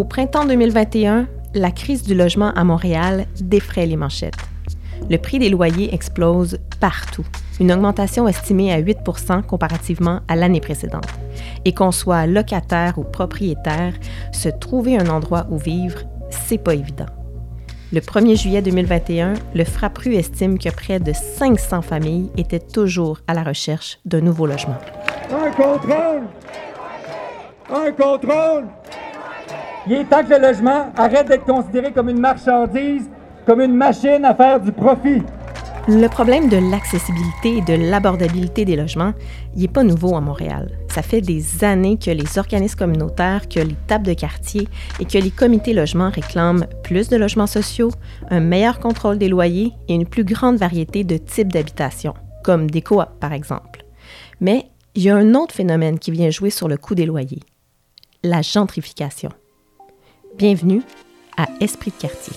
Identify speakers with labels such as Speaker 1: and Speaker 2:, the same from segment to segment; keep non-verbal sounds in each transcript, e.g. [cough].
Speaker 1: Au printemps 2021, la crise du logement à Montréal défraie les manchettes. Le prix des loyers explose partout, une augmentation estimée à 8% comparativement à l'année précédente. Et qu'on soit locataire ou propriétaire, se trouver un endroit où vivre, c'est pas évident. Le 1er juillet 2021, le Frappru estime que près de 500 familles étaient toujours à la recherche d'un nouveau logement.
Speaker 2: Un contrôle! Un contrôle! Il est temps que le logement arrête d'être considéré comme une marchandise, comme une machine à faire du profit.
Speaker 1: Le problème de l'accessibilité et de l'abordabilité des logements, n'est pas nouveau à Montréal. Ça fait des années que les organismes communautaires, que les tables de quartier et que les comités logements réclament plus de logements sociaux, un meilleur contrôle des loyers et une plus grande variété de types d'habitation, comme des coops par exemple. Mais il y a un autre phénomène qui vient jouer sur le coût des loyers, la gentrification. Bienvenue à Esprit de quartier.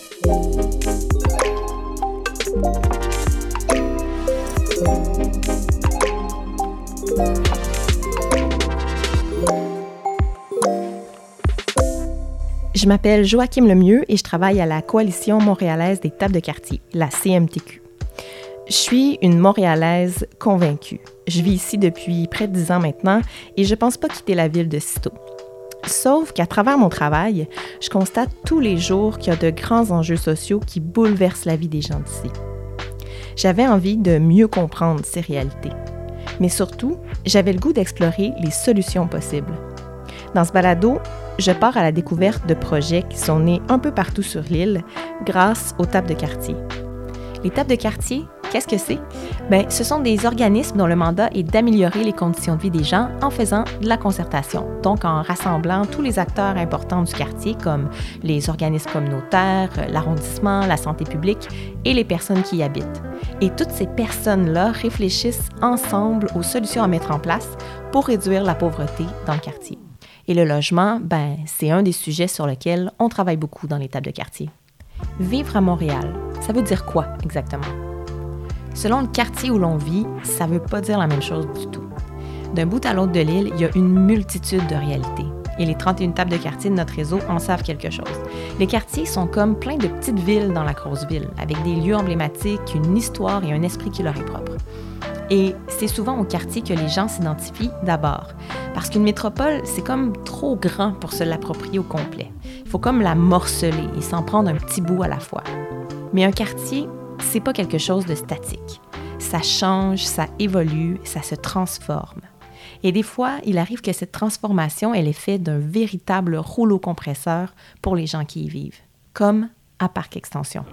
Speaker 1: Je m'appelle Joachim Lemieux et je travaille à la Coalition montréalaise des tables de quartier, la CMTQ. Je suis une Montréalaise convaincue. Je vis ici depuis près de dix ans maintenant et je pense pas quitter la ville de sitôt. Sauf qu'à travers mon travail, je constate tous les jours qu'il y a de grands enjeux sociaux qui bouleversent la vie des gens d'ici. J'avais envie de mieux comprendre ces réalités. Mais surtout, j'avais le goût d'explorer les solutions possibles. Dans ce balado, je pars à la découverte de projets qui sont nés un peu partout sur l'île grâce aux tables de quartier. Les tables de quartier, Qu'est-ce que c'est? Bien, ce sont des organismes dont le mandat est d'améliorer les conditions de vie des gens en faisant de la concertation, donc en rassemblant tous les acteurs importants du quartier comme les organismes communautaires, l'arrondissement, la santé publique et les personnes qui y habitent. Et toutes ces personnes-là réfléchissent ensemble aux solutions à mettre en place pour réduire la pauvreté dans le quartier. Et le logement, ben, c'est un des sujets sur lesquels on travaille beaucoup dans les tables de quartier. Vivre à Montréal, ça veut dire quoi exactement? Selon le quartier où l'on vit, ça ne veut pas dire la même chose du tout. D'un bout à l'autre de l'île, il y a une multitude de réalités. Et les 31 tables de quartier de notre réseau en savent quelque chose. Les quartiers sont comme plein de petites villes dans la grosse ville, avec des lieux emblématiques, une histoire et un esprit qui leur est propre. Et c'est souvent au quartier que les gens s'identifient d'abord. Parce qu'une métropole, c'est comme trop grand pour se l'approprier au complet. Il faut comme la morceler et s'en prendre un petit bout à la fois. Mais un quartier, c'est pas quelque chose de statique. Ça change, ça évolue, ça se transforme. Et des fois, il arrive que cette transformation, elle est faite d'un véritable rouleau compresseur pour les gens qui y vivent, comme à Parc Extension.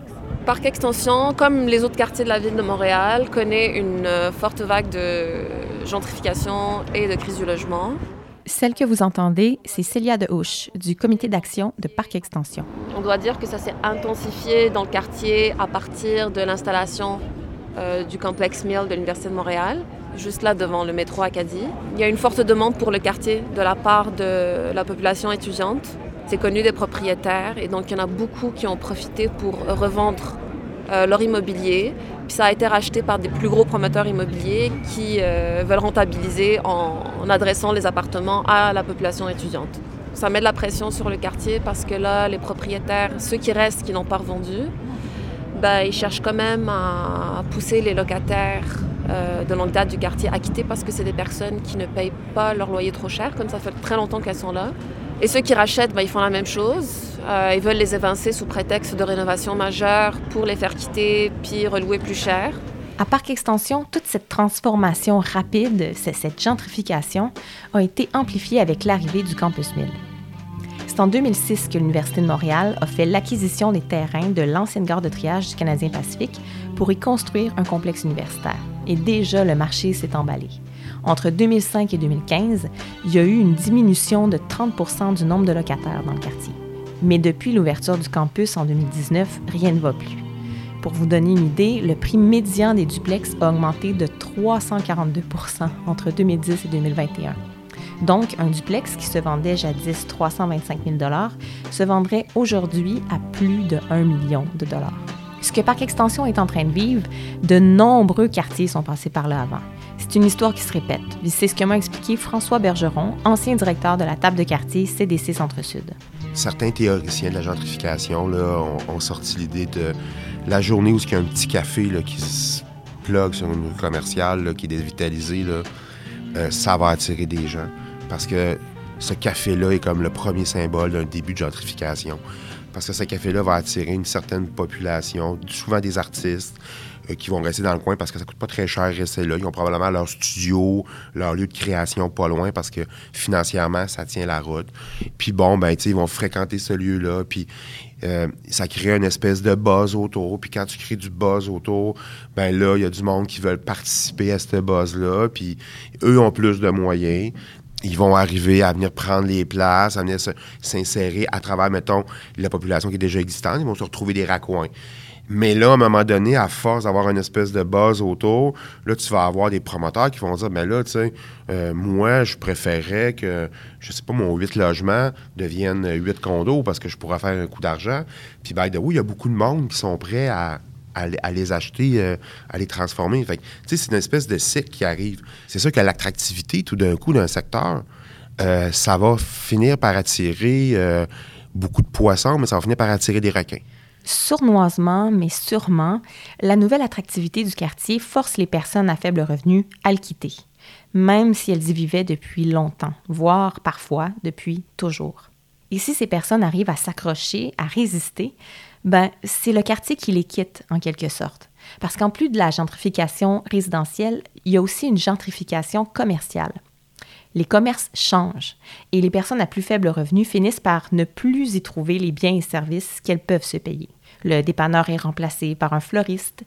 Speaker 3: Parc Extension, comme les autres quartiers de la ville de Montréal, connaît une euh, forte vague de gentrification et de crise du logement.
Speaker 1: Celle que vous entendez, c'est Célia de Houche, du comité d'action de Parc Extension.
Speaker 3: On doit dire que ça s'est intensifié dans le quartier à partir de l'installation euh, du complexe Mill de l'Université de Montréal, juste là devant le métro Acadie. Il y a une forte demande pour le quartier de la part de la population étudiante. C'est connu des propriétaires et donc il y en a beaucoup qui ont profité pour revendre euh, leur immobilier. Puis ça a été racheté par des plus gros promoteurs immobiliers qui euh, veulent rentabiliser en, adressant les appartements à la population étudiante. Ça met de la pression sur le quartier parce que là, les propriétaires, ceux qui restent, qui n'ont pas revendu, ben, ils cherchent quand même à pousser les locataires euh, de longue date du quartier à quitter parce que c'est des personnes qui ne payent pas leur loyer trop cher, comme ça fait très longtemps qu'elles sont là. Et ceux qui rachètent, ben, ils font la même chose. Euh, ils veulent les évincer sous prétexte de rénovation majeure pour les faire quitter puis relouer plus cher.
Speaker 1: À Parc Extension, toute cette transformation rapide, cette gentrification, a été amplifiée avec l'arrivée du Campus 1000. C'est en 2006 que l'Université de Montréal a fait l'acquisition des terrains de l'ancienne gare de triage du Canadien Pacifique pour y construire un complexe universitaire. Et déjà, le marché s'est emballé. Entre 2005 et 2015, il y a eu une diminution de 30 du nombre de locataires dans le quartier. Mais depuis l'ouverture du campus en 2019, rien ne va plus. Pour vous donner une idée, le prix médian des duplex a augmenté de 342% entre 2010 et 2021. Donc, un duplex qui se vendait jadis 325 000 se vendrait aujourd'hui à plus de 1 million de dollars. Ce que Parc Extension est en train de vivre, de nombreux quartiers sont passés par là avant. C'est une histoire qui se répète. C'est ce que m'a expliqué François Bergeron, ancien directeur de la table de quartier CDC Centre-Sud.
Speaker 4: Certains théoriciens de la gentrification ont, sorti l'idée de la journée où il y a un petit café qui se plug sur une rue commerciale, qui est dévitalisé, là, euh, ça va attirer des gens. Parce que ce café-là est comme le premier symbole d'un début de gentrification. Parce que ce café-là va attirer une certaine population, souvent des artistes, qui vont rester dans le coin parce que ça coûte pas très cher rester là. Ils ont probablement leur studio, leur lieu de création pas loin parce que financièrement, ça tient la route. Puis bon, ben, tu sais, ils vont fréquenter ce lieu-là. Puis euh, ça crée une espèce de buzz autour. Puis quand tu crées du buzz autour, ben là, il y a du monde qui veulent participer à ce buzz-là. Puis eux ont plus de moyens ils vont arriver à venir prendre les places, à venir s'insérer à travers, mettons, la population qui est déjà existante. Ils vont se retrouver des raccoins. Mais là, à un moment donné, à force d'avoir une espèce de buzz autour, là, tu vas avoir des promoteurs qui vont dire, ben là, tu sais, euh, moi, je préférerais que, je sais pas, mon 8 logements devienne 8 condos parce que je pourrais faire un coup d'argent. Puis, ben, de oui, il y a beaucoup de monde qui sont prêts à, les acheter, euh, à les transformer. Fait tu sais, c'est une espèce de cycle qui arrive. C'est sûr que l'attractivité, tout d'un coup, d'un secteur, euh, ça va finir par attirer beaucoup de poissons, mais ça va finir par attirer des requins.
Speaker 1: Sournoisement, mais sûrement, la nouvelle attractivité du quartier force les personnes à faible revenu à le quitter, même si elles y vivaient depuis longtemps, voire parfois depuis toujours. Et si ces personnes arrivent à s'accrocher, à résister, ben, c'est le quartier qui les quitte en quelque sorte. Parce qu'en plus de la gentrification résidentielle, il y a aussi une gentrification commerciale. Les commerces changent et les personnes à plus faible revenu finissent par ne plus y trouver les biens et services qu'elles peuvent se payer. Le dépanneur est remplacé par un fleuriste,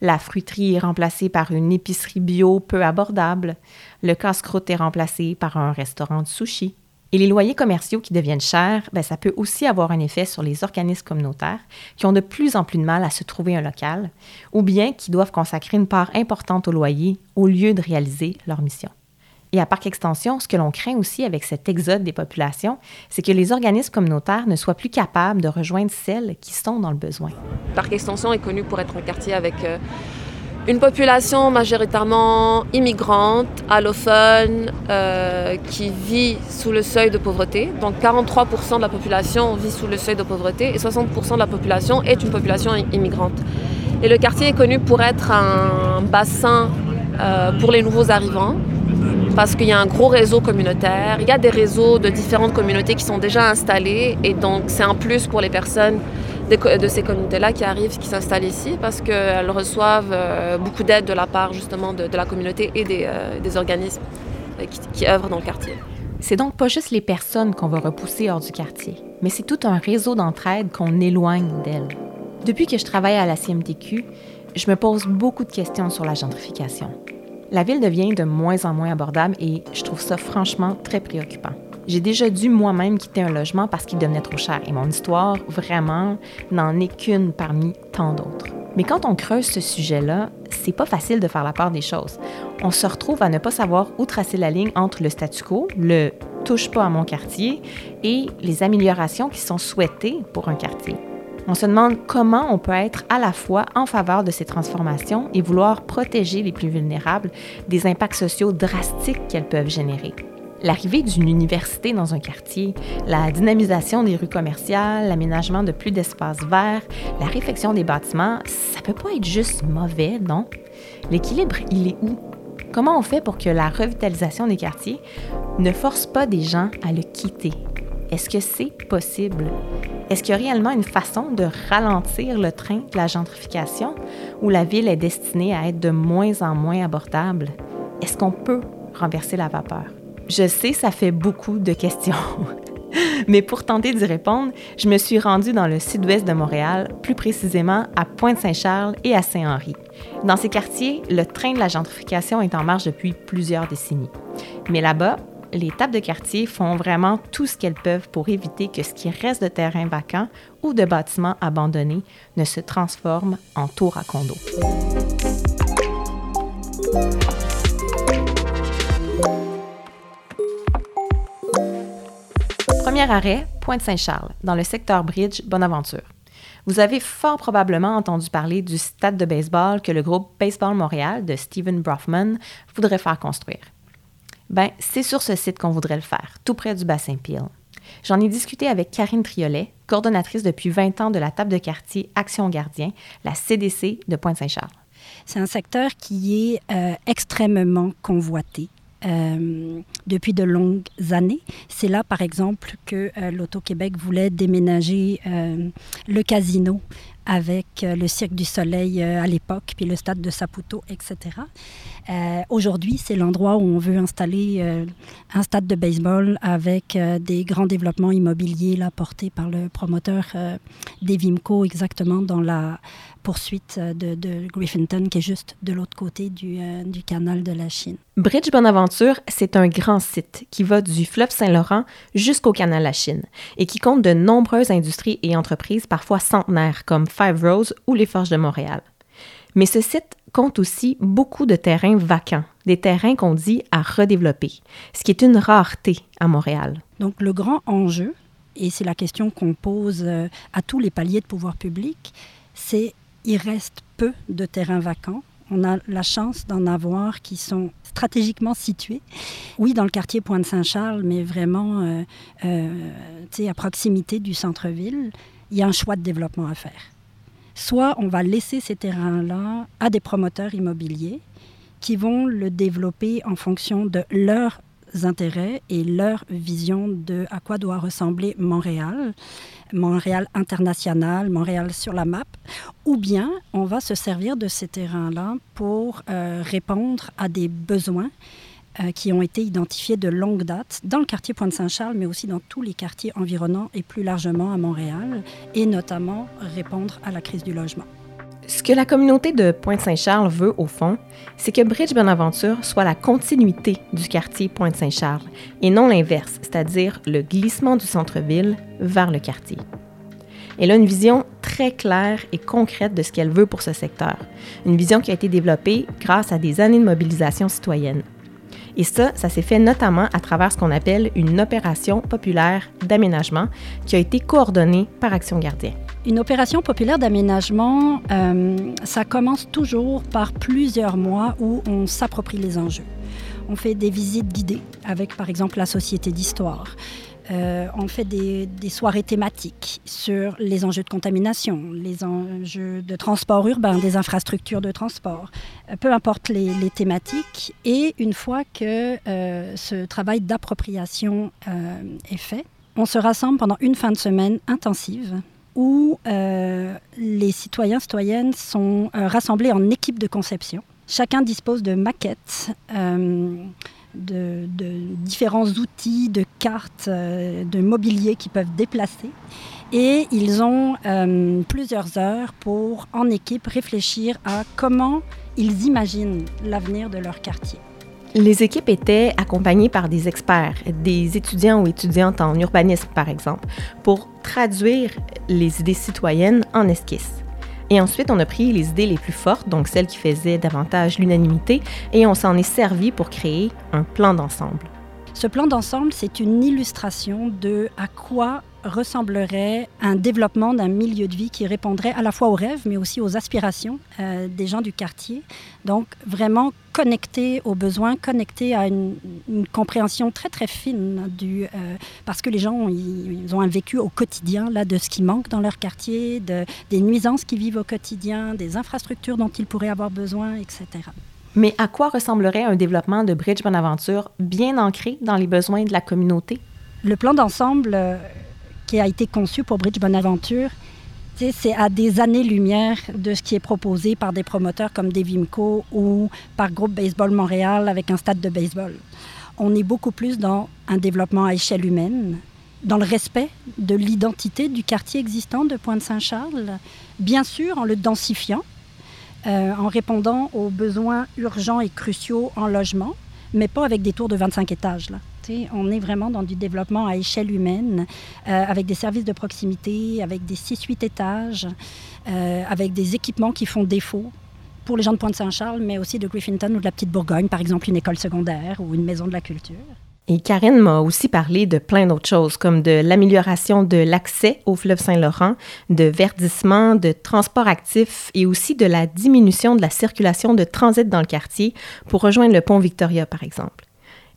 Speaker 1: la fruiterie est remplacée par une épicerie bio peu abordable, le casse-croûte est remplacé par un restaurant de sushi. Et les loyers commerciaux qui deviennent chers, ben, ça peut aussi avoir un effet sur les organismes communautaires qui ont de plus en plus de mal à se trouver un local, ou bien qui doivent consacrer une part importante au loyer au lieu de réaliser leur mission. Et à par extension, ce que l'on craint aussi avec cet exode des populations, c'est que les organismes communautaires ne soient plus capables de rejoindre celles qui sont dans le besoin.
Speaker 3: Parc Extension est connu pour être un quartier avec euh, une population majoritairement immigrante, allophone, euh, qui vit sous le seuil de pauvreté. Donc 43% de la population vit sous le seuil de pauvreté et 60% de la population est une population immigrante. Et le quartier est connu pour être un bassin euh, pour les nouveaux arrivants parce qu'il y a un gros réseau communautaire. Il y a des réseaux de différentes communautés qui sont déjà installés et donc c'est un plus pour les personnes de, ces communautés-là qui arrivent, qui s'installent ici parce qu'elles reçoivent euh, beaucoup d'aide de la part justement de, la communauté et des, euh, organismes euh, qui, qui œuvrent dans le quartier.
Speaker 1: C'est donc pas juste les personnes qu'on va repousser hors du quartier, mais c'est tout un réseau d'entraide qu'on éloigne d'elles. Depuis que je travaille à la CMTQ, je me pose beaucoup de questions sur la gentrification. La ville devient de moins en moins abordable et je trouve ça franchement très préoccupant. J'ai déjà dû moi-même quitter un logement parce qu'il devenait trop cher et mon histoire, vraiment, n'en est qu'une parmi tant d'autres. Mais quand on creuse ce sujet-là, c'est pas facile de faire la part des choses. On se retrouve à ne pas savoir où tracer la ligne entre le statu quo, le touche pas à mon quartier, et les améliorations qui sont souhaitées pour un quartier. On se demande comment on peut être à la fois en faveur de ces transformations et vouloir protéger les plus vulnérables des impacts sociaux drastiques qu'elles peuvent générer. L'arrivée d'une université dans un quartier, la dynamisation des rues commerciales, l'aménagement de plus d'espaces verts, la réfection des bâtiments, ça peut pas être juste mauvais, non? L'équilibre, il est où? Comment on fait pour que la revitalisation des quartiers ne force pas des gens à le quitter? Est-ce que c'est possible? Est-ce qu'il y a réellement une façon de ralentir le train de la gentrification où la ville est destinée à être de moins en moins abordable? Est-ce qu'on peut renverser la vapeur? Je sais, ça fait beaucoup de questions. [laughs] Mais pour tenter d'y répondre, je me suis rendue dans le sud-ouest de Montréal, plus précisément à Pointe-Saint-Charles et à Saint-Henri. Dans ces quartiers, le train de la gentrification est en marche depuis plusieurs décennies. Mais là-bas, les tables de quartier font vraiment tout ce qu'elles peuvent pour éviter que ce qui reste de terrain vacant ou de bâtiments abandonnés ne se transforme en tour à condo. Premier arrêt, Pointe-Saint-Charles, dans le secteur Bridge, Bonaventure. Vous avez fort probablement entendu parler du stade de baseball que le groupe Baseball Montréal de Stephen Brofman voudrait faire construire. Ben, c'est sur ce site qu'on voudrait le faire, tout près du bassin Peel. J'en ai discuté avec Karine Triolet, coordonnatrice depuis 20 ans de la table de quartier Action Gardien, la CDC de Pointe-Saint-Charles.
Speaker 5: C'est un secteur qui est euh, extrêmement convoité. Euh, depuis de longues années. C'est là, par exemple, que euh, l'Auto-Québec voulait déménager le casino avec le Cirque du Soleil à l'époque, puis le stade de Saputo, etc. Aujourd'hui, c'est l'endroit où on veut installer un stade de baseball avec des grands développements immobiliers là, portés par le promoteur Devimco, exactement dans la poursuite euh, de, Griffinton, qui est juste de l'autre côté du, euh, du, canal de la Chine.
Speaker 1: Bridge Bonaventure, c'est un grand site qui va du fleuve Saint-Laurent jusqu'au canal de la Chine et qui compte de nombreuses industries et entreprises, parfois centenaires, comme Five Rose ou les Forges de Montréal. Mais ce site compte aussi beaucoup de terrains vacants, des terrains qu'on dit à redévelopper, ce qui est une rareté à Montréal.
Speaker 5: Donc le grand enjeu, et c'est la question qu'on pose euh, à tous les paliers de pouvoir public, c'est il reste peu de terrains vacants. On a la chance d'en avoir qui sont stratégiquement situés. Oui, dans le quartier Pointe-Saint-Charles, mais vraiment euh, euh, à proximité du centre-ville, il y a un choix de développement à faire. Soit on va laisser ces terrains-là à des promoteurs immobiliers qui vont le développer en fonction de leurs intérêts et leur vision de à quoi doit ressembler Montréal. Montréal international, Montréal sur la map, ou bien on va se servir de ces terrains-là pour euh, répondre à des besoins euh, qui ont été identifiés de longue date dans le quartier Pointe-Saint-Charles, mais aussi dans tous les quartiers environnants et plus largement à Montréal, et notamment répondre à la crise du logement.
Speaker 1: Ce que la communauté de Pointe-Saint-Charles veut, au fond, c'est que Bridge Bonaventure soit la continuité du quartier Pointe-Saint-Charles et non l'inverse, c'est-à-dire le glissement du centre-ville vers le quartier. Elle a une vision très claire et concrète de ce qu'elle veut pour ce secteur, une vision qui a été développée grâce à des années de mobilisation citoyenne. Et ça, ça s'est fait notamment à travers ce qu'on appelle une opération populaire d'aménagement qui a été coordonnée par Action Gardien.
Speaker 5: Une opération populaire d'aménagement, euh, ça commence toujours par plusieurs mois où on s'approprie les enjeux. On fait des visites guidées avec, par exemple, la Société d'histoire. Euh, on fait des, soirées thématiques sur les enjeux de contamination, les enjeux de transport urbain, des infrastructures de transport, euh, peu importe les, thématiques. Et une fois que euh, ce travail d'appropriation est fait, on se rassemble pendant une fin de semaine intensive où les citoyens, citoyennes sont rassemblés en équipe de conception. Chacun dispose de maquettes de, différents outils, de cartes, euh, de mobilier qu'ils peuvent déplacer. Et ils ont euh, plusieurs heures pour, en équipe, réfléchir à comment ils imaginent l'avenir de leur quartier.
Speaker 1: Les équipes étaient accompagnées par des experts, des étudiants ou étudiantes en urbanisme, par exemple, pour traduire les idées citoyennes en esquisses. Et ensuite, on a pris les idées les plus fortes, donc celles qui faisaient davantage l'unanimité, et on s'en est servi pour créer un plan d'ensemble.
Speaker 5: Ce plan d'ensemble, c'est une illustration de à quoi ressemblerait un développement d'un milieu de vie qui répondrait à la fois aux rêves, mais aussi aux aspirations euh, des gens du quartier. Donc vraiment connecté aux besoins, connecté à une, compréhension très très fine du euh, parce que les gens ils, ont un vécu au quotidien là de ce qui manque dans leur quartier, de, des nuisances qu'ils vivent au quotidien, des infrastructures dont ils pourraient avoir besoin, etc.
Speaker 1: Mais à quoi ressemblerait un développement de Bridge Bonaventure bien ancré dans les besoins de la communauté?
Speaker 5: Le plan d'ensemble euh, qui a été conçu pour Bridge Bonaventure, c'est à des années-lumière de ce qui est proposé par des promoteurs comme Devimco ou par Groupe Baseball Montréal avec un stade de baseball. On est beaucoup plus dans un développement à échelle humaine, dans le respect de l'identité du quartier existant de Pointe-Saint-Charles, bien sûr en le densifiant, euh, en répondant aux besoins urgents et cruciaux en logement, mais pas avec des tours de 25 étages. Là. On est vraiment dans du développement à échelle humaine, euh, avec des services de proximité, avec des 6-8 étages, euh, avec des équipements qui font défaut pour les gens de Pointe-Saint-Charles, mais aussi de Griffinton ou de la Petite Bourgogne, par exemple une école secondaire ou une maison de la culture.
Speaker 1: Et Karine m'a aussi parlé de plein d'autres choses, comme de l'amélioration de l'accès au fleuve Saint-Laurent, de verdissement, de transport actif et aussi de la diminution de la circulation de transit dans le quartier pour rejoindre le pont Victoria, par exemple.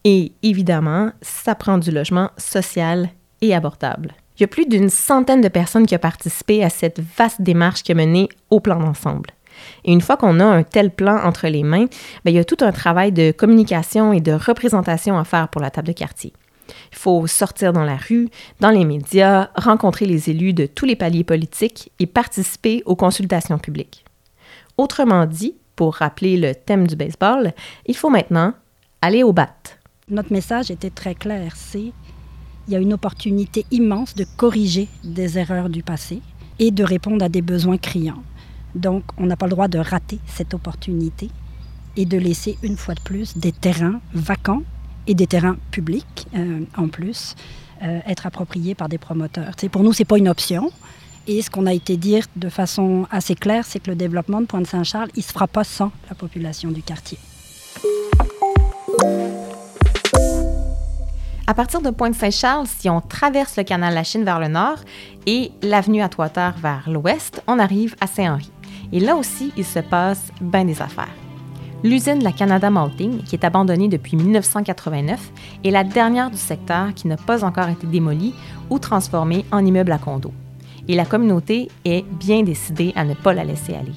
Speaker 1: Et évidemment, ça prend du logement social et abordable. Il y a plus d'une centaine de personnes qui ont participé à cette vaste démarche qui a mené au plan d'ensemble. Et une fois qu'on a un tel plan entre les mains, bien, il y a tout un travail de communication et de représentation à faire pour la table de quartier. Il faut sortir dans la rue, dans les médias, rencontrer les élus de tous les paliers politiques et participer aux consultations publiques. Autrement dit, pour rappeler le thème du baseball, il faut maintenant aller au bat.
Speaker 5: Notre message était très clair, c'est il y a une opportunité immense de corriger des erreurs du passé et de répondre à des besoins criants. Donc, on n'a pas le droit de rater cette opportunité et de laisser une fois de plus des terrains vacants et des terrains publics euh, en plus euh, être appropriés par des promoteurs. pour nous, ce n'est pas une option. Et ce qu'on a été dire de façon assez claire, c'est que le développement de Pointe-Saint-Charles, il se fera pas sans la population du quartier.
Speaker 1: À partir de Pointe-Saint-Charles, si on traverse le canal La Chine vers le nord et l'avenue Atwater vers l'ouest, on arrive à Saint-Henri. Et là aussi, il se passe bien des affaires. L'usine de la Canada Malting, qui est abandonnée depuis 1989, est la dernière du secteur qui n'a pas encore été démolie ou transformée en immeuble à condos. Et la communauté est bien décidée à ne pas la laisser aller.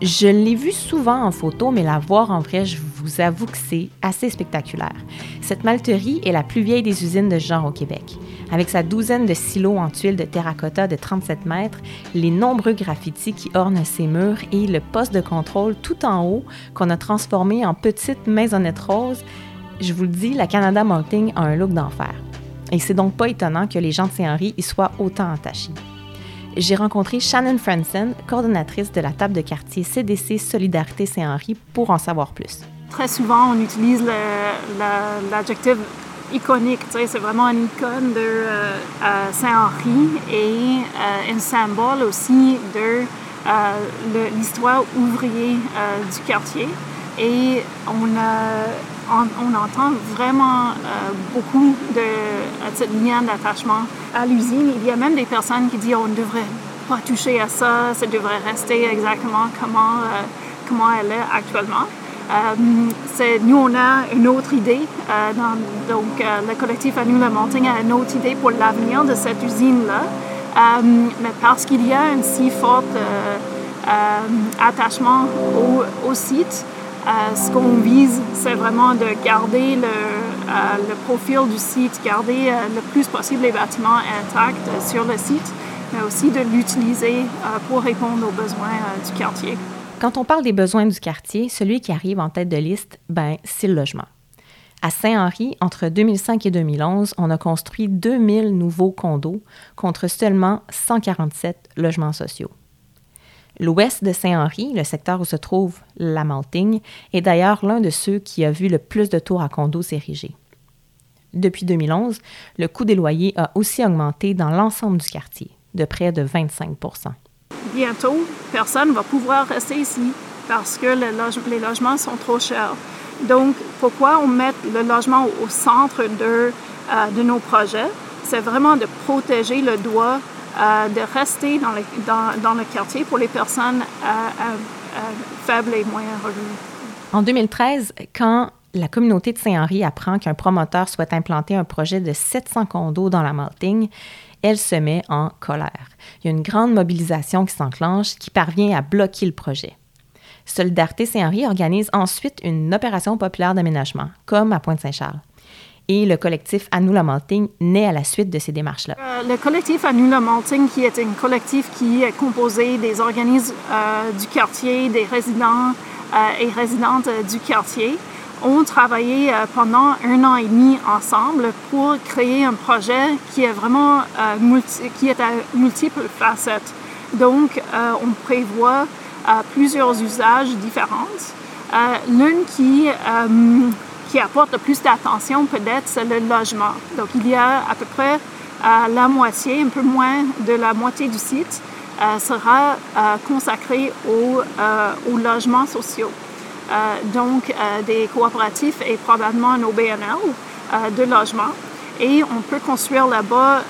Speaker 1: Je l'ai vue souvent en photo, mais la voir en vrai, je vous avoue que c'est assez spectaculaire. Cette malterie est la plus vieille des usines de genre au Québec. Avec sa douzaine de silos en tuiles de terracotta de 37 mètres, les nombreux graffitis qui ornent ses murs et le poste de contrôle tout en haut qu'on a transformé en petite maisonnette rose, je vous le dis, la Canada Malting a un look d'enfer. Et c'est donc pas étonnant que les gens de Saint-Henri y soient autant attachés j'ai rencontré Shannon Franson, coordonnatrice de la table de quartier CDC Solidarité Saint-Henri, pour en savoir plus.
Speaker 6: Très souvent, on utilise l'adjectif iconique. C'est vraiment une icône de euh, Saint-Henri et euh, un symbole aussi de euh, l'histoire ouvrière du quartier. Et on a on, entend vraiment euh, beaucoup de, cette lien d'attachement à l'usine. Il y a même des personnes qui disent on ne devrait pas toucher à ça, ça devrait rester exactement comment, euh, comment elle est actuellement. Euh, nous, on a une autre idée. donc, le collectif nous, la Montagne, a une autre idée pour l'avenir de cette usine-là. mais parce qu'il y a un si fort attachement au site, ce qu'on vise, c'est vraiment de garder le, euh, profil du site, garder euh, le plus possible les bâtiments intacts sur le site, mais aussi de l'utiliser euh, pour répondre aux besoins du quartier.
Speaker 1: Quand on parle des besoins du quartier, celui qui arrive en tête de liste, ben, c'est le logement. À Saint-Henri, entre 2005 et 2011, on a construit 2000 nouveaux condos contre seulement 147 logements sociaux. L'ouest de Saint-Henri, le secteur où se trouve la Maltigne, est d'ailleurs l'un de ceux qui a vu le plus de tours à condos s'ériger. Depuis 2011, le coût des loyers a aussi augmenté dans l'ensemble du quartier, de près de 25%
Speaker 6: Bientôt, personne ne va pouvoir rester ici parce que les, logements sont trop chers. Donc, pourquoi on met le logement au, centre de, euh, de nos projets? C'est vraiment de protéger le droit euh, de rester dans le, quartier pour les personnes faibles et moyens revenus.
Speaker 1: En 2013, quand la communauté de Saint-Henri apprend qu'un promoteur souhaite implanter un projet de 700 condos dans la Malting, elle se met en colère. Il y a une grande mobilisation qui s'enclenche qui parvient à bloquer le projet. Solidarité Saint-Henri organise ensuite une opération populaire d'aménagement, comme à Pointe-Saint-Charles et le collectif À nous naît à la suite de ces démarches-là.
Speaker 6: Euh, le collectif À nous qui est un collectif qui est composé des organismes euh, du quartier, des résidents euh, et résidentes du quartier, ont travaillé pendant un an et demi ensemble pour créer un projet qui est vraiment qui est à multiples facettes. Donc, on prévoit plusieurs usages différents. L'une qui qui apporte le plus d'attention peut-être, c'est le logement. Donc il y a à peu près euh, la moitié, un peu moins de la moitié du site euh, sera euh, consacré aux, aux, logements sociaux. donc des coopératifs et probablement nos BNL de logement. Et on peut construire là-bas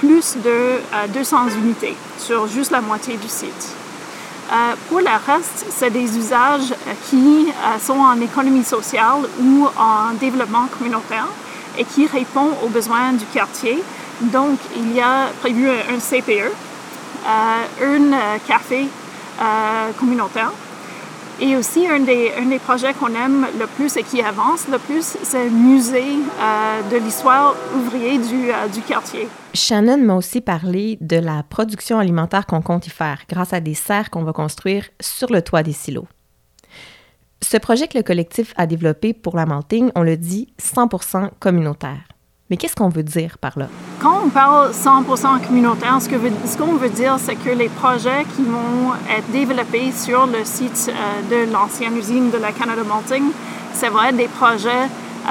Speaker 6: plus de 200 unités sur juste la moitié du site. Euh, pour le reste, c'est des usages euh, qui euh, sont en économie sociale ou en développement communautaire et qui répondent aux besoins du quartier. Donc, il y a prévu un, CPE, un café communautaire. Et aussi, un des, projets qu'on aime le plus et qui avance le plus, c'est le musée de l'histoire ouvrier du, du quartier.
Speaker 1: Shannon m'a aussi parlé de la production alimentaire qu'on compte y faire grâce à des serres qu'on va construire sur le toit des silos. Ce projet que le collectif a développé pour la malting, on le dit 100% communautaire. Mais qu'est-ce qu'on veut dire par là?
Speaker 6: Quand on parle 100% communautaire, ce qu'on ce veut dire, c'est que les projets qui vont être développés sur le site euh, de l'ancienne usine de la Canada Malting, c'est vrai des projets euh,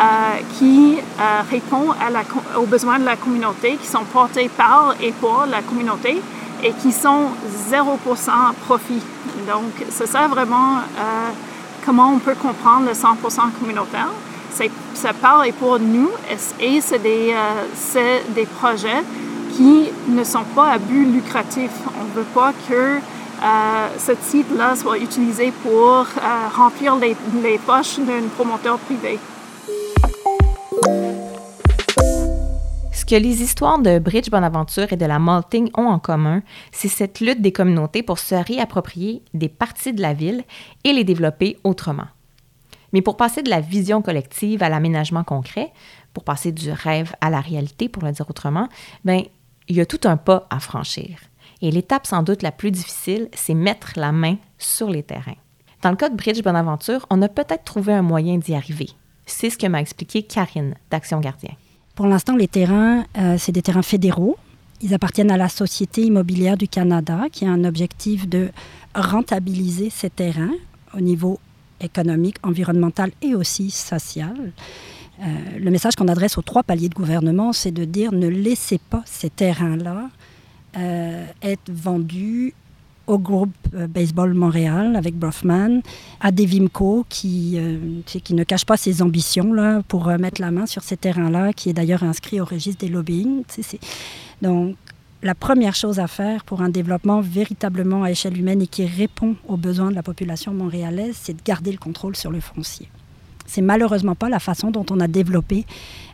Speaker 6: qui euh, répondent à la, aux besoins de la communauté, qui sont portés par et pour la communauté et qui sont 0% profit. Donc, c'est ça vraiment comment on peut comprendre le 100% communautaire. Ça part et pour nous et c'est des, euh, projets qui ne sont pas à but lucratif. On ne veut pas que euh, ce site-là soit utilisé pour euh, remplir les, les poches d'un promoteur privé.
Speaker 1: que les histoires de Bridge Bonaventure et de la Malting ont en commun, c'est cette lutte des communautés pour se réapproprier des parties de la ville et les développer autrement. Mais pour passer de la vision collective à l'aménagement concret, pour passer du rêve à la réalité, pour le dire autrement, ben, il y a tout un pas à franchir. Et l'étape sans doute la plus difficile, c'est mettre la main sur les terrains. Dans le cas de Bridge Bonaventure, on a peut-être trouvé un moyen d'y arriver. C'est ce que m'a expliqué Karine d'Action Gardien.
Speaker 5: Pour l'instant, les terrains, euh, c'est des terrains fédéraux. Ils appartiennent à la Société immobilière du Canada, qui a un objectif de rentabiliser ces terrains au niveau économique, environnemental et aussi social. Euh, le message qu'on adresse aux trois paliers de gouvernement, c'est de dire ne laissez pas ces terrains-là euh, être vendus au groupe euh, Baseball Montréal avec Brofman, à Devimco qui, euh, qui ne cache pas ses ambitions là, pour mettre la main sur ces terrains-là, qui est d'ailleurs inscrit au registre des lobbying. Donc, la première chose à faire pour un développement véritablement à échelle humaine et qui répond aux besoins de la population montréalaise, c'est de garder le contrôle sur le foncier. C'est malheureusement pas la façon dont on a développé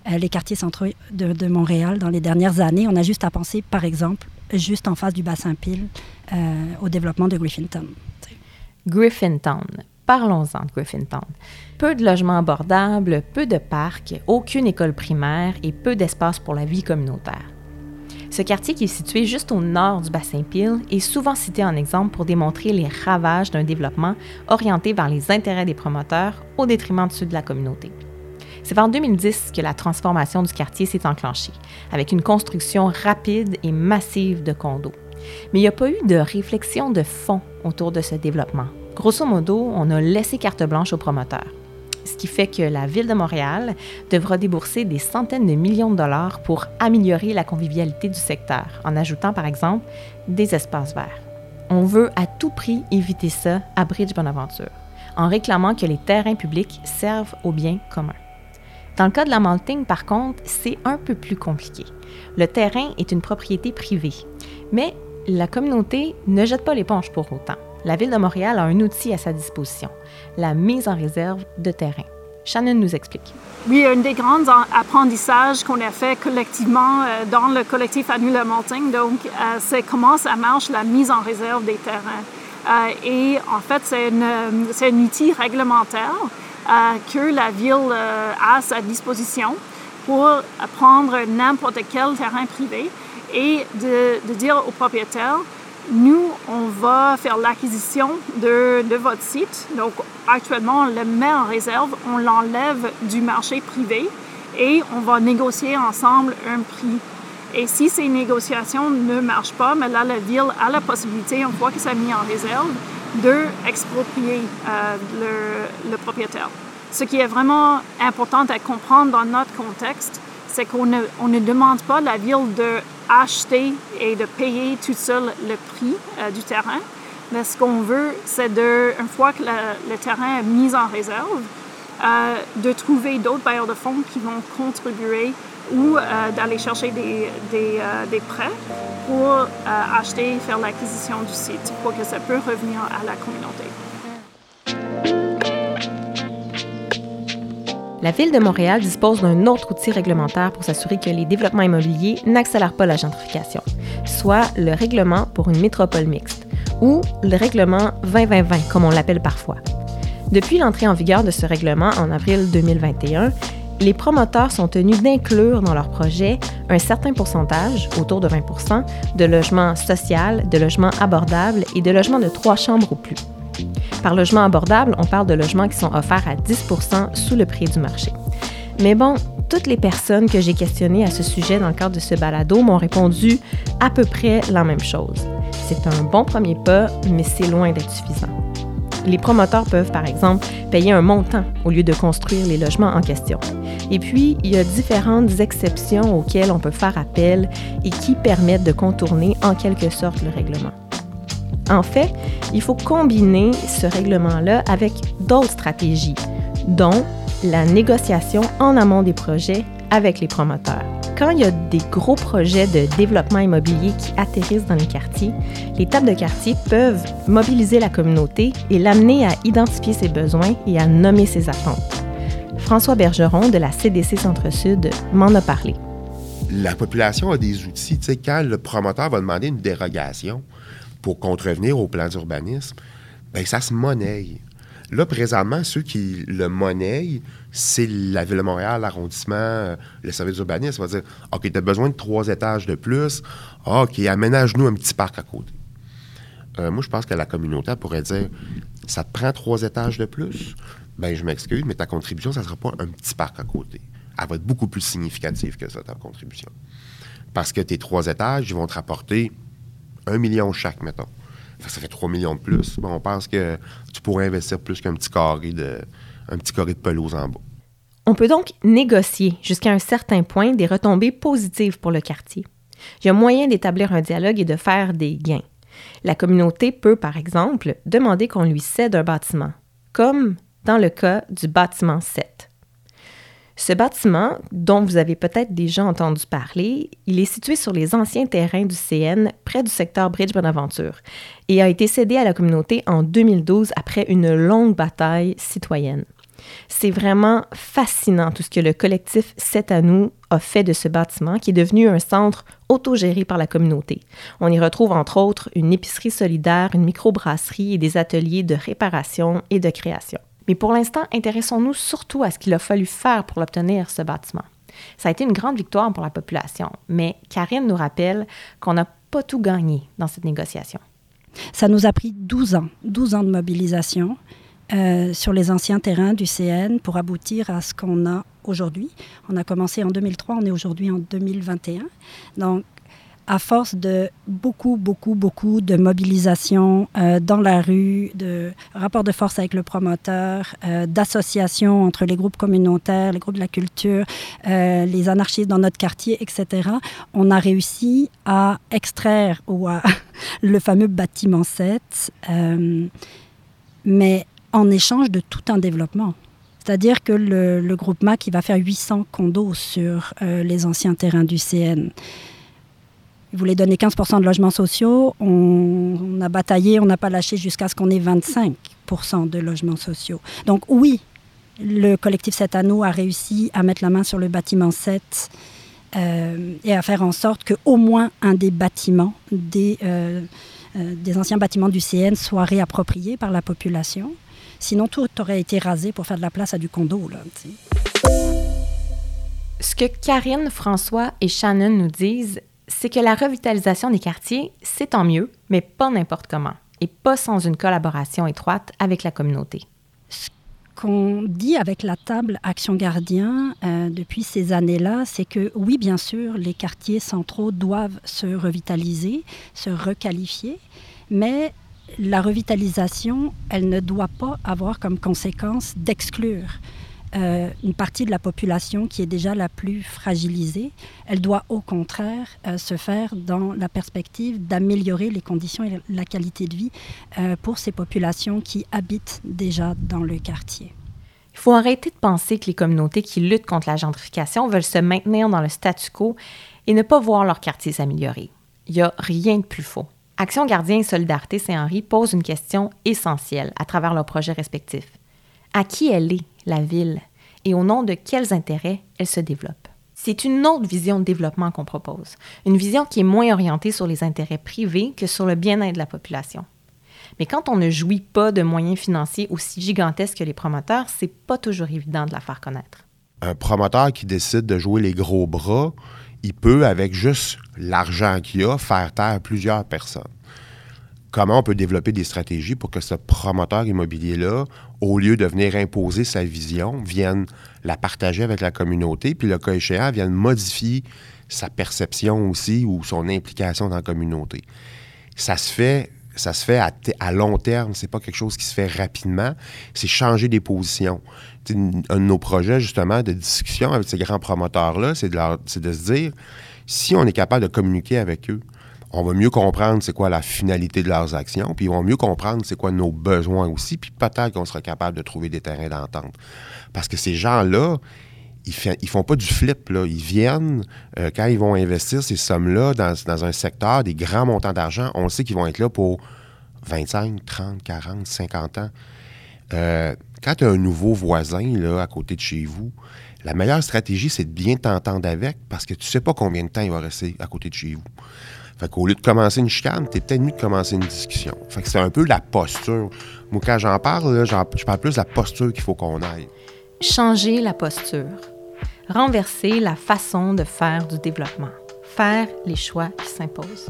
Speaker 5: les quartiers centraux de, Montréal dans les dernières années. On a juste à penser, par exemple, juste en face du bassin Pile, euh, au développement de Griffintown.
Speaker 1: Griffintown. Parlons-en de Griffintown. Peu de logements abordables, peu de parcs, aucune école primaire et peu d'espace pour la vie communautaire. Ce quartier qui est situé juste au nord du bassin Peel est souvent cité en exemple pour démontrer les ravages d'un développement orienté vers les intérêts des promoteurs au détriment de ceux de la communauté. C'est en 2010 que la transformation du quartier s'est enclenchée, avec une construction rapide et massive de condos. Mais il n'y a pas eu de réflexion de fond autour de ce développement. Grosso modo, on a laissé carte blanche aux promoteurs. Ce qui fait que la Ville de Montréal devra débourser des centaines de millions de dollars pour améliorer la convivialité du secteur, en ajoutant par exemple des espaces verts. On veut à tout prix éviter ça à Bridge Bonaventure, en réclamant que les terrains publics servent au bien commun. Dans le cas de la Malting, par contre, c'est un peu plus compliqué. Le terrain est une propriété privée, mais la communauté ne jette pas l'éponge pour autant. La Ville de Montréal a un outil à sa disposition, la mise en réserve de terrain. Shannon nous explique.
Speaker 6: Oui, un des grands apprentissages qu'on a fait collectivement euh, dans le collectif Annule Malting, donc, euh, c'est comment ça marche la mise en réserve des terrains. Euh, et en fait, c'est un outil réglementaire que la ville a à sa disposition pour prendre n'importe quel terrain privé et de, dire aux propriétaires, nous, on va faire l'acquisition de, votre site. Donc, actuellement, on le met en réserve, on l'enlève du marché privé et on va négocier ensemble un prix. Et si ces négociations ne marchent pas, mais là, la ville a la possibilité, une fois que ça mis en réserve, de exproprier euh, le, propriétaire. Ce qui est vraiment important à comprendre dans notre contexte, c'est qu'on ne, ne demande pas à la ville de acheter et de payer tout seul le prix euh, du terrain. Mais ce qu'on veut, c'est de, une fois que le terrain est mis en réserve, euh, de trouver d'autres bailleurs de fonds qui vont contribuer ou euh, d'aller chercher des, des, des, prêts pour acheter et faire l'acquisition du site pour que ça peut revenir à la communauté.
Speaker 1: La Ville de Montréal dispose d'un autre outil réglementaire pour s'assurer que les développements immobiliers n'accélèrent pas la gentrification, soit le règlement pour une métropole mixte, ou le règlement 2020 comme on l'appelle parfois. Depuis l'entrée en vigueur de ce règlement en avril 2021, les promoteurs sont tenus d'inclure dans leur projet un certain pourcentage, autour de 20 de logements sociaux, de logements abordables et de logements de trois chambres ou plus. Par logement abordable, on parle de logements qui sont offerts à 10% sous le prix du marché. Mais bon, toutes les personnes que j'ai questionnées à ce sujet dans le cadre de ce balado m'ont répondu à peu près la même chose. C'est un bon premier pas, mais c'est loin d'être suffisant. Les promoteurs peuvent, par exemple, payer un montant au lieu de construire les logements en question. Et puis, il y a différentes exceptions auxquelles on peut faire appel et qui permettent de contourner en quelque sorte le règlement. En fait, il faut combiner ce règlement-là avec d'autres stratégies, dont la négociation en amont des projets avec les promoteurs. Quand il y a des gros projets de développement immobilier qui atterrissent dans les quartiers, les tables de quartier peuvent mobiliser la communauté et l'amener à identifier ses besoins et à nommer ses attentes. François Bergeron de la CDC Centre-Sud m'en a parlé.
Speaker 4: La population a des outils. Tu sais, quand le promoteur va demander une dérogation pour contrevenir au plan d'urbanisme, bien, ça se monnaie. Là, présentement, ceux qui le monnaient, c'est la Ville de Montréal, l'arrondissement, euh, le service d'urbanisme. va dire OK, tu as besoin de trois étages de plus. OK, aménage-nous un petit parc à côté. Euh, moi, je pense que la communauté pourrait dire Ça te prend trois étages de plus? Ben je m'excuse, mais ta contribution, ça ne sera pas un petit parc à côté. Elle va être beaucoup plus significative que ça, ta contribution. Parce que tes trois étages, ils vont te rapporter un million chaque, mettons. Ça fait 3 millions de plus. On pense que tu pourrais investir plus qu'un petit carré de, un petit carré de pelouse en bas.
Speaker 1: On peut donc négocier jusqu'à un certain point des retombées positives pour le quartier. Il y a moyen d'établir un dialogue et de faire des gains. La communauté peut, par exemple, demander qu'on lui cède un bâtiment, comme dans le cas du bâtiment 7. Ce bâtiment, dont vous avez peut-être déjà entendu parler, il est situé sur les anciens terrains du CN près du secteur Bridge-Bonaventure et a été cédé à la communauté en 2012 après une longue bataille citoyenne. C'est vraiment fascinant tout ce que le collectif C'est à nous a fait de ce bâtiment qui est devenu un centre autogéré par la communauté. On y retrouve entre autres une épicerie solidaire, une microbrasserie et des ateliers de réparation et de création. Mais pour l'instant, intéressons-nous surtout à ce qu'il a fallu faire pour l'obtenir, ce bâtiment. Ça a été une grande victoire pour la population, mais Karine nous rappelle qu'on n'a pas tout gagné dans cette négociation.
Speaker 5: Ça nous a pris 12 ans, 12 ans de mobilisation euh, sur les anciens terrains du CN pour aboutir à ce qu'on a aujourd'hui. On a commencé en 2003, on est aujourd'hui en 2021. Donc, à force de beaucoup, beaucoup, beaucoup de mobilisation euh, dans la rue, de rapports de force avec le promoteur, euh, d'associations entre les groupes communautaires, les groupes de la culture, euh, les anarchistes dans notre quartier, etc., on a réussi à extraire [laughs] le fameux bâtiment 7, mais en échange de tout un développement. C'est-à-dire que le, le, groupe MAC, va faire 800 condos sur les anciens terrains du CN. Ils voulaient donner 15% de logements sociaux. On, a bataillé, on n'a pas lâché jusqu'à ce qu'on ait 25% de logements sociaux. Donc oui, le collectif 7 anneaux a réussi à mettre la main sur le bâtiment 7 euh, et à faire en sorte qu'au moins un des bâtiments, des, euh, euh, anciens bâtiments du CN, soit réapproprié par la population. Sinon, tout aurait été rasé pour faire de la place à du condo.
Speaker 1: Ce que Karine, François et Shannon nous disent, c'est que la revitalisation des quartiers, c'est tant mieux, mais pas n'importe comment, et pas sans une collaboration étroite avec la communauté.
Speaker 5: Ce qu'on dit avec la table Action Gardien euh, depuis ces années-là, c'est que oui, bien sûr, les quartiers centraux doivent se revitaliser, se requalifier, mais la revitalisation, elle ne doit pas avoir comme conséquence d'exclure euh, une partie de la population qui est déjà la plus fragilisée. Elle doit au contraire euh, se faire dans la perspective d'améliorer les conditions et la qualité de vie euh, pour ces populations qui habitent déjà dans le quartier.
Speaker 1: Il faut arrêter de penser que les communautés qui luttent contre la gentrification veulent se maintenir dans le statu quo et ne pas voir leur quartier s'améliorer. Il n'y a rien de plus faux. Action Gardien et Solidarité Saint-Henri posent une question essentielle à travers leurs projets respectifs. À qui elle est, la ville? et au nom de quels intérêts elles se développent. C'est une autre vision de développement qu'on propose, une vision qui est moins orientée sur les intérêts privés que sur le bien-être de la population. Mais quand on ne jouit pas de moyens financiers aussi gigantesques que les promoteurs, c'est pas toujours évident de la faire connaître.
Speaker 4: Un promoteur qui décide de jouer les gros bras, il peut, avec juste l'argent qu'il a, faire taire plusieurs personnes. Comment on peut développer des stratégies pour que ce promoteur immobilier-là, au lieu de venir imposer sa vision, vienne la partager avec la communauté, puis le cas échéant, vienne modifier sa perception aussi ou son implication dans la communauté. Ça se fait ça se fait à, long terme, c'est pas quelque chose qui se fait rapidement, c'est changer des positions. un de nos projets, justement, de discussion avec ces grands promoteurs-là, c'est de, de se dire, si on est capable de communiquer avec eux, on va mieux comprendre c'est quoi la finalité de leurs actions, puis ils vont mieux comprendre c'est quoi nos besoins aussi, puis peut-être qu'on sera capable de trouver des terrains d'entente. Parce que ces gens-là, ils, ne font pas du flip. Ils viennent, euh, quand ils vont investir ces sommes-là dans, un secteur, des grands montants d'argent, on sait qu'ils vont être là pour 25, 30, 40, 50 ans. Euh, quand tu as un nouveau voisin là, à côté de chez vous, la meilleure stratégie, c'est de bien t'entendre avec parce que tu sais pas combien de temps il va rester à côté de chez vous. Fait qu'au lieu de commencer une chicane, es peut-être mieux de commencer une discussion. Fait que c'est un peu la posture. Moi, quand j'en parle, je parle plus de la posture qu'il faut qu'on aille.
Speaker 1: Changer la posture renverser la façon de faire du développement, faire les choix qui s'imposent.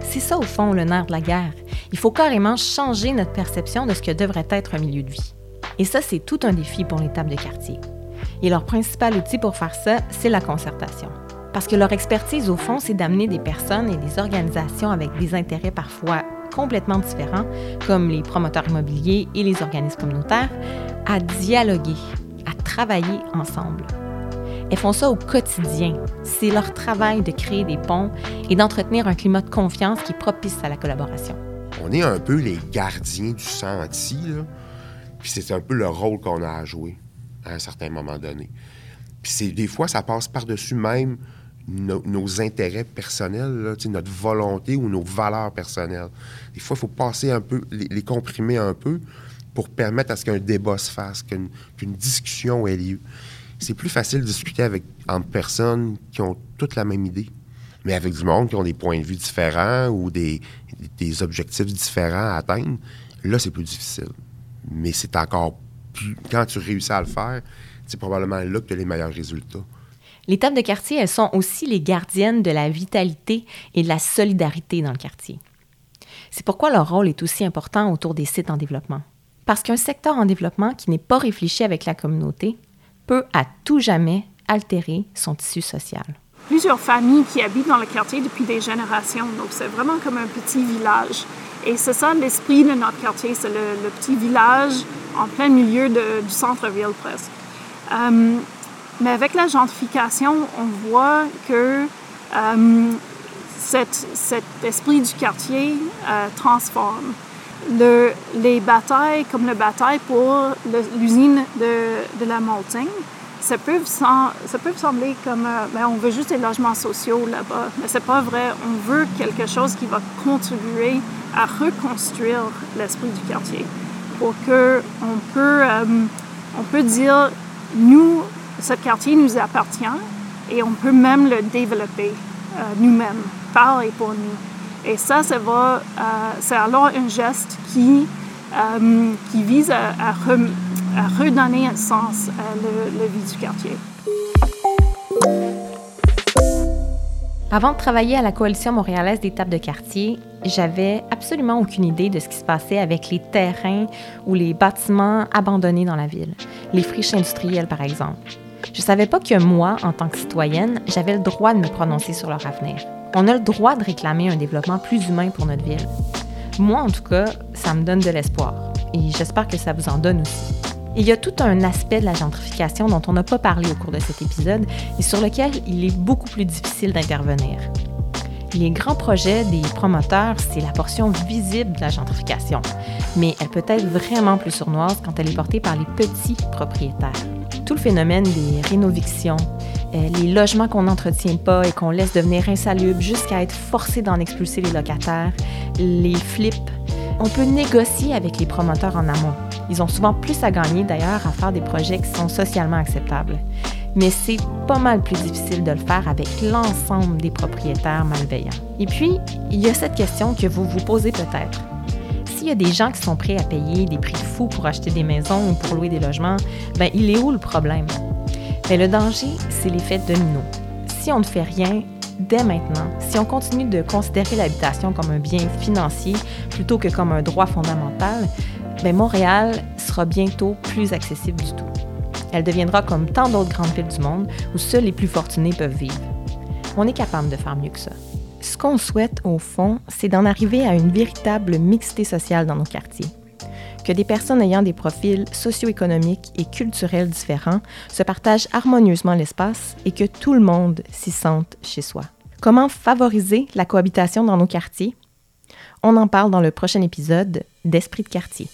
Speaker 1: C'est ça, au fond, le nerf de la guerre. Il faut carrément changer notre perception de ce que devrait être un milieu de vie. Et ça, c'est tout un défi pour les tables de quartier. Et leur principal outil pour faire ça, c'est la concertation. Parce que leur expertise, au fond, c'est d'amener des personnes et des organisations avec des intérêts parfois complètement différents, comme les promoteurs immobiliers et les organismes communautaires, à dialoguer, à travailler ensemble. Elles font ça au quotidien. C'est leur travail de créer des ponts et d'entretenir un climat de confiance qui propice à la collaboration.
Speaker 4: On est un peu les gardiens du sentier, là. Puis c'est un peu le rôle qu'on a à jouer à un certain moment donné. Puis des fois, ça passe par-dessus même nos intérêts personnels, notre volonté ou nos valeurs personnelles. Des fois, il faut passer un peu, les, comprimer un peu pour permettre à ce qu'un débat se fasse, qu'une, discussion ait lieu c'est plus facile de discuter avec entre personnes qui ont toutes la même idée. Mais avec du monde qui ont des points de vue différents ou des, des objectifs différents à atteindre, là, c'est plus difficile. Mais c'est encore plus. Quand tu réussis à le faire, c'est probablement là que tu as les meilleurs résultats.
Speaker 1: Les tables de quartier, elles sont aussi les gardiennes de la vitalité et de la solidarité dans le quartier. C'est pourquoi leur rôle est aussi important autour des sites en développement. Parce qu'un secteur en développement qui n'est pas réfléchi avec la communauté peut à tout jamais altérer son tissu social.
Speaker 6: Plusieurs familles qui habitent dans le quartier depuis des générations, donc c'est vraiment comme un petit village. Et c'est ça l'esprit de notre quartier, c'est le, petit village en plein milieu du centre-ville presque. Euh, mais avec la gentrification, on voit que euh, cet, esprit du quartier euh, transforme. Le, les batailles, comme la bataille pour l'usine de, de, la Malting, ça peut, ça peut sembler comme euh, ben, on veut juste des logements sociaux là-bas, mais c'est pas vrai. On veut quelque chose qui va contribuer à reconstruire l'esprit du quartier pour que on peut, euh, peut dire nous, ce quartier nous appartient et on peut même le développer euh, nous-mêmes, par et pour nous. Et ça, euh, c'est alors un geste qui, euh, vise à, redonner un sens à la vie du quartier.
Speaker 1: Avant de travailler à la Coalition montréalaise des de quartier, j'avais absolument aucune idée de ce qui se passait avec les terrains ou les bâtiments abandonnés dans la ville, les friches industrielles par exemple. Je ne savais pas que moi, en tant que citoyenne, j'avais le droit de me prononcer sur leur avenir. On a le droit de réclamer un développement plus humain pour notre ville. Moi, en tout cas, ça me donne de l'espoir. Et j'espère que ça vous en donne aussi. Il y a tout un aspect de la gentrification dont on n'a pas parlé au cours de cet épisode et sur lequel il est beaucoup plus difficile d'intervenir. Les grands projets des promoteurs, c'est la portion visible de la gentrification, mais elle peut être vraiment plus sournoise quand elle est portée par les petits propriétaires. Tout le phénomène des rénovictions, euh, les logements qu'on n'entretient pas et qu'on laisse devenir insalubres jusqu'à être forcé d'en expulser les locataires, les flips. On peut négocier avec les promoteurs en amont. Ils ont souvent plus à gagner d'ailleurs à faire des projets qui sont socialement acceptables. Mais c'est pas mal plus difficile de le faire avec l'ensemble des propriétaires malveillants. Et puis, il y a cette question que vous vous posez peut-être. S'il y a des gens qui sont prêts à payer des prix fous pour acheter des maisons ou pour louer des logements, ben il est où le problème? Mais le danger, c'est l'effet domino. Si on ne fait rien, dès maintenant, si on continue de considérer l'habitation comme un bien financier plutôt que comme un droit fondamental, bien Montréal sera bientôt plus accessible du tout. Elle deviendra comme tant d'autres grandes villes du monde où seuls les plus fortunés peuvent vivre. On est capable de faire mieux que ça. Ce qu'on souhaite, au fond, c'est d'en arriver à une véritable mixité sociale dans nos quartiers. Que des personnes ayant des profils socio-économiques et culturels différents se partagent harmonieusement l'espace et que tout le monde s'y sente chez soi. Comment favoriser la cohabitation dans nos quartiers? On en parle dans le prochain épisode d'Esprit de quartier.